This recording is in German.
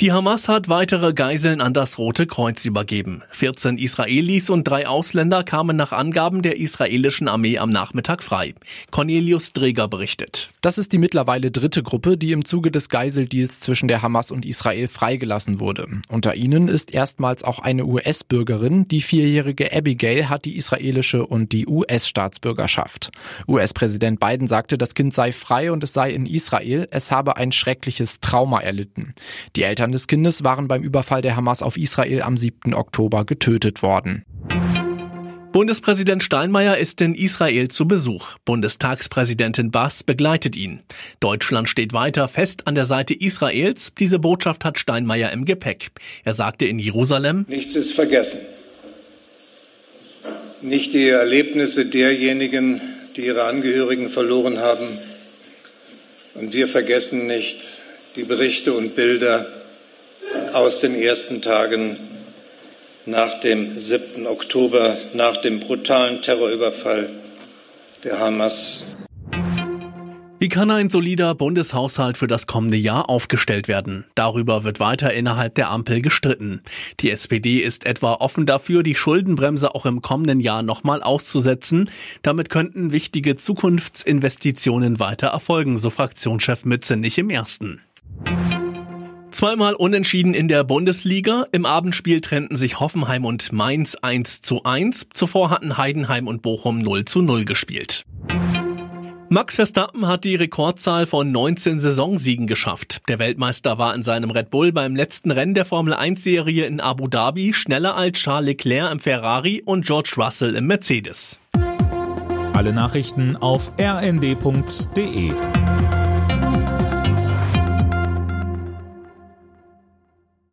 Die Hamas hat weitere Geiseln an das Rote Kreuz übergeben. 14 Israelis und drei Ausländer kamen nach Angaben der israelischen Armee am Nachmittag frei. Cornelius Dreger berichtet. Das ist die mittlerweile dritte Gruppe, die im Zuge des Geiseldeals zwischen der Hamas und Israel freigelassen wurde. Unter ihnen ist erstmals auch eine US-Bürgerin. Die vierjährige Abigail hat die israelische und die US-Staatsbürgerschaft. US-Präsident Biden sagte, das Kind sei frei und es sei in Israel. Es habe ein schreckliches Trauma erlitten. Die Eltern Eltern des Kindes waren beim Überfall der Hamas auf Israel am 7. Oktober getötet worden. Bundespräsident Steinmeier ist in Israel zu Besuch. Bundestagspräsidentin Bass begleitet ihn. Deutschland steht weiter fest an der Seite Israels. Diese Botschaft hat Steinmeier im Gepäck. Er sagte in Jerusalem, Nichts ist vergessen. Nicht die Erlebnisse derjenigen, die ihre Angehörigen verloren haben. Und wir vergessen nicht die Berichte und Bilder aus den ersten Tagen nach dem 7. Oktober, nach dem brutalen Terrorüberfall der Hamas. Wie kann ein solider Bundeshaushalt für das kommende Jahr aufgestellt werden? Darüber wird weiter innerhalb der Ampel gestritten. Die SPD ist etwa offen dafür, die Schuldenbremse auch im kommenden Jahr nochmal auszusetzen. Damit könnten wichtige Zukunftsinvestitionen weiter erfolgen, so Fraktionschef Mütze nicht im ersten. Zweimal unentschieden in der Bundesliga. Im Abendspiel trennten sich Hoffenheim und Mainz 1 zu 1. Zuvor hatten Heidenheim und Bochum 0 zu 0 gespielt. Max Verstappen hat die Rekordzahl von 19 Saisonsiegen geschafft. Der Weltmeister war in seinem Red Bull beim letzten Rennen der Formel 1 Serie in Abu Dhabi schneller als Charles Leclerc im Ferrari und George Russell im Mercedes. Alle Nachrichten auf rnd.de